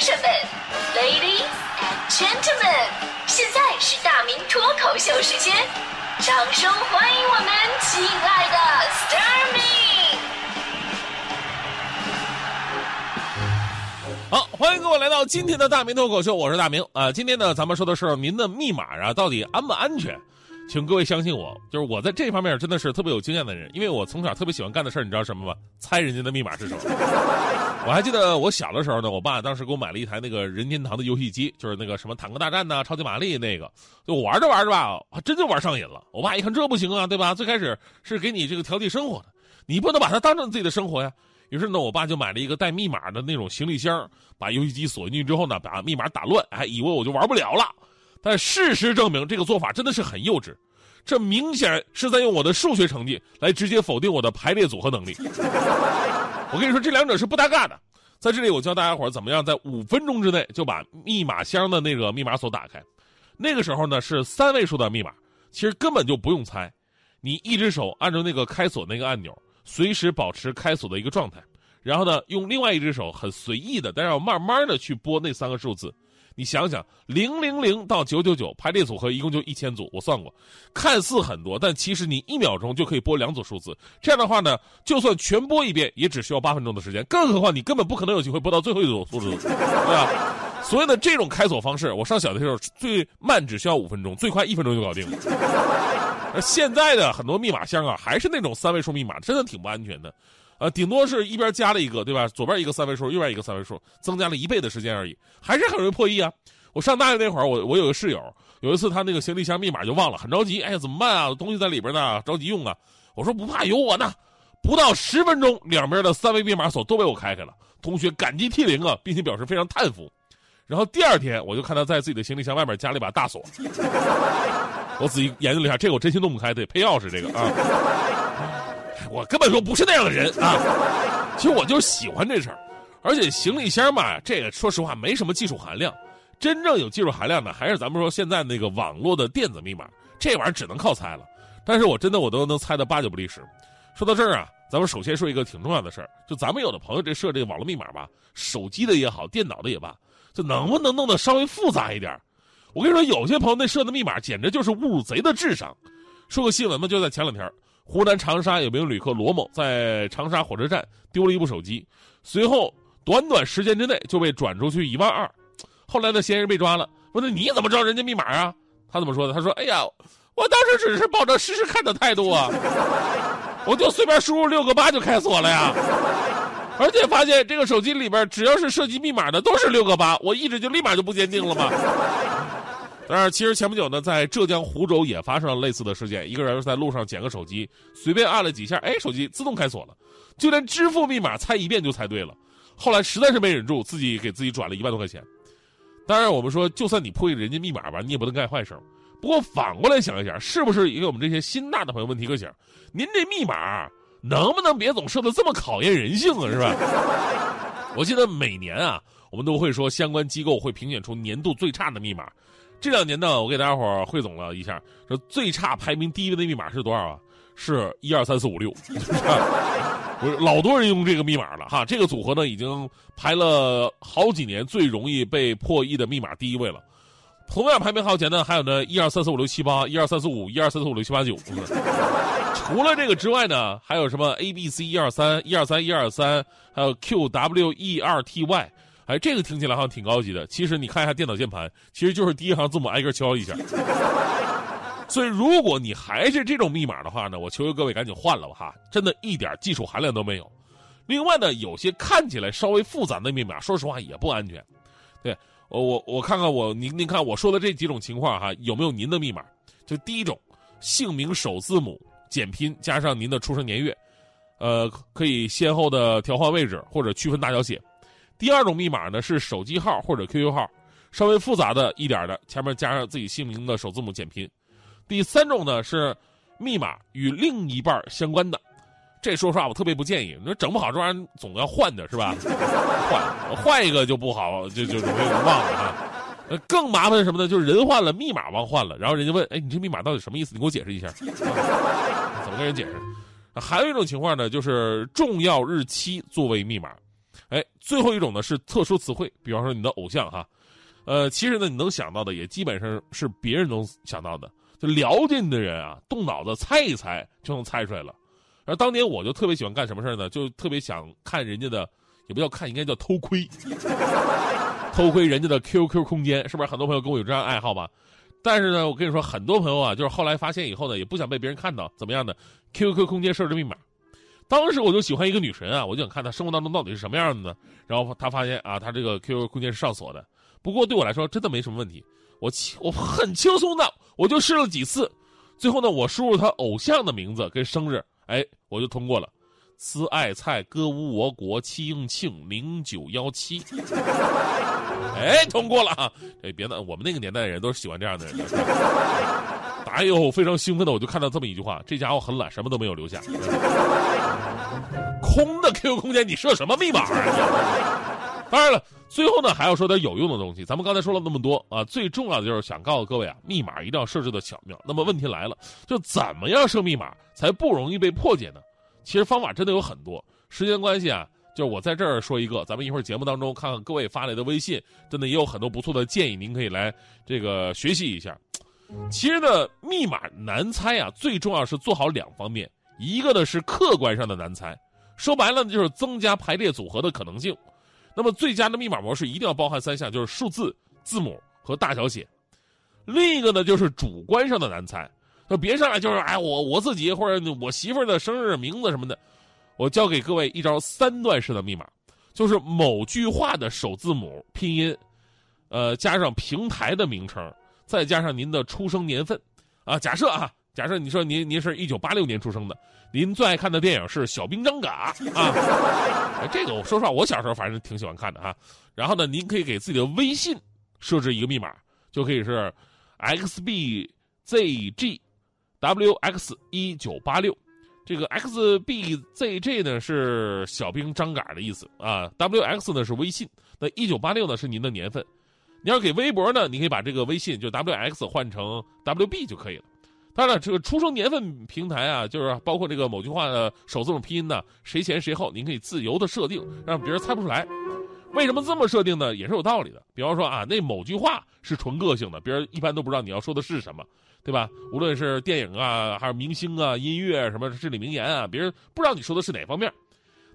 生们，Ladies and Gentlemen，现在是大明脱口秀时间，掌声欢迎我们亲爱的 s t a r m y 好，欢迎各位来到今天的大明脱口秀，我是大明啊、今天呢，咱们说的是您的密码啊，到底安不安全？请各位相信我，就是我在这方面真的是特别有经验的人，因为我从小特别喜欢干的事儿，你知道什么吗？猜人家的密码是什么。我还记得我小的时候呢，我爸当时给我买了一台那个任天堂的游戏机，就是那个什么坦克大战呐、超级玛丽那个，就我玩着玩着吧，还真就玩上瘾了。我爸一看这不行啊，对吧？最开始是给你这个调剂生活的，你不能把它当成自己的生活呀。于是呢，我爸就买了一个带密码的那种行李箱，把游戏机锁进去之后呢，把密码打乱，还以为我就玩不了了。但事实证明，这个做法真的是很幼稚，这明显是在用我的数学成绩来直接否定我的排列组合能力。我跟你说，这两者是不搭嘎的。在这里，我教大家伙怎么样在五分钟之内就把密码箱的那个密码锁打开。那个时候呢是三位数的密码，其实根本就不用猜，你一只手按住那个开锁那个按钮，随时保持开锁的一个状态，然后呢用另外一只手很随意的，但是要慢慢的去拨那三个数字。你想想，零零零到九九九排列组合一共就一千组，我算过，看似很多，但其实你一秒钟就可以拨两组数字。这样的话呢，就算全拨一遍，也只需要八分钟的时间。更何况你根本不可能有机会拨到最后一组数字，对吧？所以呢，这种开锁方式，我上小的时候最慢只需要五分钟，最快一分钟就搞定了。而现在的很多密码箱啊，还是那种三位数密码，真的挺不安全的。呃，顶多是一边加了一个，对吧？左边一个三位数，右边一个三位数，增加了一倍的时间而已，还是很容易破译啊。我上大学那会儿，我我有个室友，有一次他那个行李箱密码就忘了，很着急，哎呀，怎么办啊？东西在里边呢，着急用啊。我说不怕，有我呢。不到十分钟，两边的三位密码锁都被我开开了，同学感激涕零啊，并且表示非常叹服。然后第二天，我就看他在自己的行李箱外面加了一把大锁。我仔细研究了一下，这个我真心弄不开，得配钥匙这个啊。我根本就不是那样的人啊！其实我就喜欢这事儿，而且行李箱嘛，这个说实话没什么技术含量。真正有技术含量的，还是咱们说现在那个网络的电子密码，这玩意儿只能靠猜了。但是我真的我都能猜得八九不离十。说到这儿啊，咱们首先说一个挺重要的事儿，就咱们有的朋友这设这个网络密码吧，手机的也好，电脑的也罢，就能不能弄得稍微复杂一点？我跟你说，有些朋友那设的密码简直就是侮辱贼的智商。说个新闻嘛，就在前两天。湖南长沙有名旅客罗某在长沙火车站丢了一部手机，随后短短时间之内就被转出去一万二。后来的，嫌疑人被抓了，问他你怎么知道人家密码啊？他怎么说的？他说：“哎呀，我当时只是抱着试试看的态度啊，我就随便输入六个八就开锁了呀。而且发现这个手机里边只要是涉及密码的都是六个八，我一直就立马就不坚定了嘛。”当然，其实前不久呢，在浙江湖州也发生了类似的事件。一个人在路上捡个手机，随便按了几下，哎，手机自动开锁了，就连支付密码猜一遍就猜对了。后来实在是没忍住，自己给自己转了一万多块钱。当然，我们说，就算你破译人家密码吧，你也不能干坏事。不过反过来想一想，是不是也给我们这些心大的朋友问提个醒：您这密码能不能别总设的这么考验人性啊？是吧？我记得每年啊，我们都会说相关机构会评选出年度最差的密码。这两年呢，我给大家伙汇总了一下，说最差排名第一位的密码是多少啊？是一二三四五六，不是老多人用这个密码了哈。这个组合呢，已经排了好几年最容易被破译的密码第一位了。同样排名靠前的还有呢，一二三四五六七八，一二三四五，一二三四五六七八九。除了这个之外呢，还有什么 A B C 一二三，一二三一二三，还有 Q W E R T Y。哎，这个听起来好像挺高级的。其实你看一下电脑键盘，其实就是第一行字母挨个敲一下。所以，如果你还是这种密码的话呢，我求求各位赶紧换了吧哈，真的一点技术含量都没有。另外呢，有些看起来稍微复杂的密码，说实话也不安全。对，我我我看看我您您看我说的这几种情况哈，有没有您的密码？就第一种，姓名首字母简拼加上您的出生年月，呃，可以先后的调换位置或者区分大小写。第二种密码呢是手机号或者 QQ 号，稍微复杂的一点的，前面加上自己姓名的首字母简拼。第三种呢是密码与另一半相关的，这说实话我特别不建议，你说整不好这玩意儿总要换的是吧？换换一个就不好，就就容易忘了啊。呃，更麻烦是什么呢？就是人换了，密码忘换了，然后人家问，哎，你这密码到底什么意思？你给我解释一下，怎么跟人解释？还有一种情况呢，就是重要日期作为密码。最后一种呢是特殊词汇，比方说你的偶像哈，呃，其实呢你能想到的也基本上是别人能想到的，就了解你的人啊，动脑子猜一猜就能猜出来了。而当年我就特别喜欢干什么事呢？就特别想看人家的，也不叫看，应该叫偷窥，偷窥人家的 QQ 空间，是不是？很多朋友跟我有这样爱好吧？但是呢，我跟你说，很多朋友啊，就是后来发现以后呢，也不想被别人看到，怎么样的？QQ 空间设置密码。当时我就喜欢一个女神啊，我就想看她生活当中到底是什么样的呢？然后她发现啊，她这个 QQ 空间是上锁的。不过对我来说真的没什么问题，我我很轻松的，我就试了几次，最后呢，我输入她偶像的名字跟生日，哎，我就通过了。思爱菜歌舞我国七应庆零九幺七，哎，通过了啊！哎，别的我们那个年代的人都是喜欢这样的人。哎呦，非常兴奋的，我就看到这么一句话：这家伙很懒，什么都没有留下。空的 QQ 空间，你设什么密码？当然了，最后呢还要说点有用的东西。咱们刚才说了那么多啊，最重要的就是想告诉各位啊，密码一定要设置的巧妙。那么问题来了，就怎么样设密码才不容易被破解呢？其实方法真的有很多，时间关系啊，就是我在这儿说一个，咱们一会儿节目当中看看各位发来的微信，真的也有很多不错的建议，您可以来这个学习一下。其实呢，密码难猜啊，最重要是做好两方面，一个呢是客观上的难猜，说白了就是增加排列组合的可能性。那么最佳的密码模式一定要包含三项，就是数字、字母和大小写。另一个呢就是主观上的难猜。就别上来就是哎，我我自己或者我媳妇儿的生日名字什么的，我教给各位一招三段式的密码，就是某句话的首字母拼音，呃，加上平台的名称，再加上您的出生年份，啊，假设啊，假设你说您您是一九八六年出生的，您最爱看的电影是《小兵张嘎》啊，这个我说实话，我小时候反正挺喜欢看的哈。然后呢，您可以给自己的微信设置一个密码，就可以是 xbzg。W X 一九八六，这个 X B Z J 呢是小兵张嘎的意思啊。W X 呢是微信，那一九八六呢是您的年份。你要给微博呢，你可以把这个微信就 W X 换成 W B 就可以了。当然，这个出生年份平台啊，就是包括这个某句话的首字母拼音呢，谁前谁后，您可以自由的设定，让别人猜不出来。为什么这么设定呢？也是有道理的。比方说啊，那某句话是纯个性的，别人一般都不知道你要说的是什么。对吧？无论是电影啊，还是明星啊、音乐什么至理名言啊，别人不知道你说的是哪方面。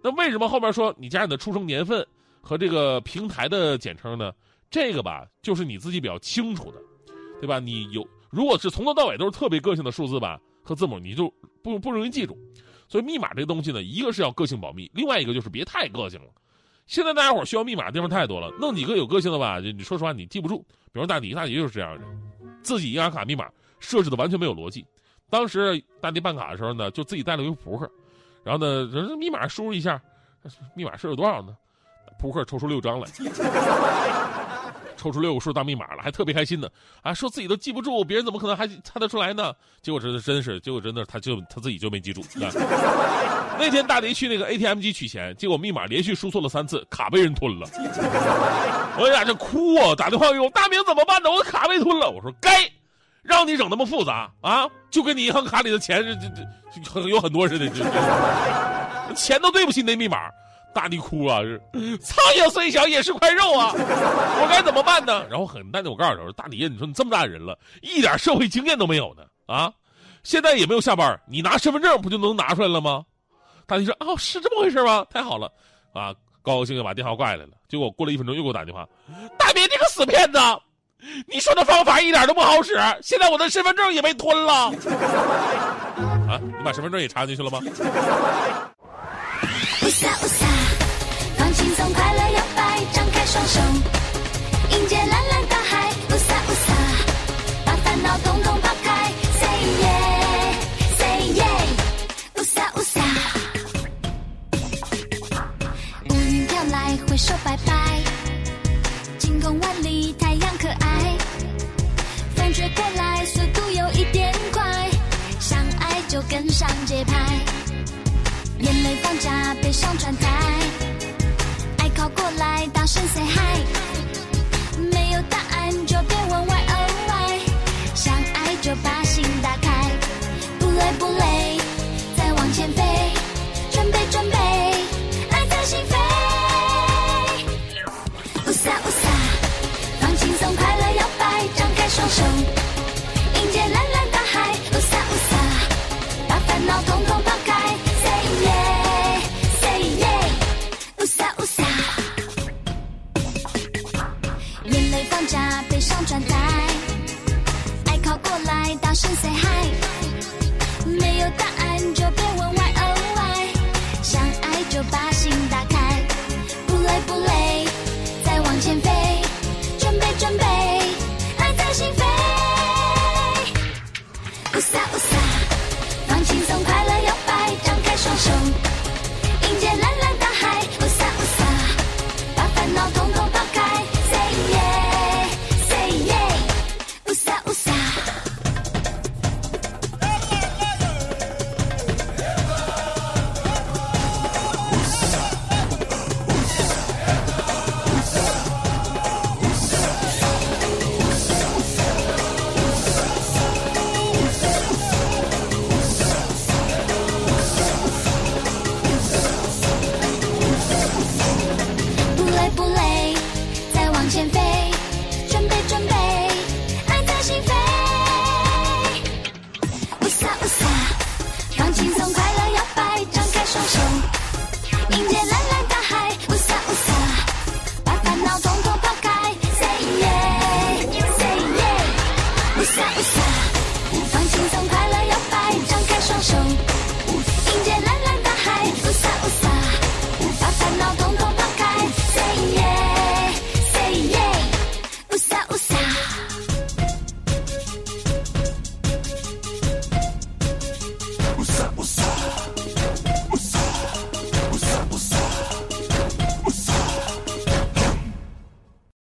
那为什么后面说你加你的出生年份和这个平台的简称呢？这个吧，就是你自己比较清楚的，对吧？你有如果是从头到尾都是特别个性的数字吧和字母，你就不不容易记住。所以密码这东西呢，一个是要个性保密，另外一个就是别太个性了。现在大家伙需要密码的地方太多了，弄几个有个性的吧，你说实话你记不住。比如大迪，大迪就是这样的，自己银行卡密码。设置的完全没有逻辑。当时大地办卡的时候呢，就自己带了一个扑克，然后呢，人密码输入一下，密码设置多少呢？扑克抽出六张来，抽出六个数当密码了，还特别开心呢。啊，说自己都记不住，别人怎么可能还猜得出来呢？结果真的真是，结果真的他就他自己就没记住。那天大迪去那个 ATM 机取钱，结果密码连续输错了三次，卡被人吞了。我俩就哭啊，打电话给我大明怎么办呢？我卡被吞了。我说该。让你整那么复杂啊？就跟你银行卡里的钱是这这有很多似的，钱都对不起那密码。大地哭啊，是苍蝇虽小也是块肉啊，我该怎么办呢？然后很淡定，我告诉他说：“大迪，你说你这么大人了，一点社会经验都没有呢啊？现在也没有下班，你拿身份证不就能拿出来了吗？”大迪说：“哦，是这么回事吗？太好了啊！”高高兴兴把电话挂下来了。结果过了一分钟又给我打电话：“大明，你个死骗子！”你说的方法一点都不好使，现在我的身份证也被吞了。啊，你把身份证也插进去了吗？手，迎接蓝蓝大海。乌撒乌撒，把烦恼统统抛开。Say yeah，Say yeah，乌撒乌撒。乌云飘来，挥手拜拜，晴空万里，太阳可爱。风吹过来，速度有一点快，相爱就跟上节拍，眼泪放假，悲伤转台，深邃海，没有答案就别问 why，oh why。想爱就把心打开，不累不累，再往前飞，准备准备，爱在心扉。乌撒乌撒，放轻松，快乐摇摆，张开双手，迎接蓝蓝大海。乌撒乌撒，把烦恼通通。say hi，没有答案就别问 why。oh why，想爱就把心打开，不累不累，再往前飞，准备准备，爱在心扉。Trên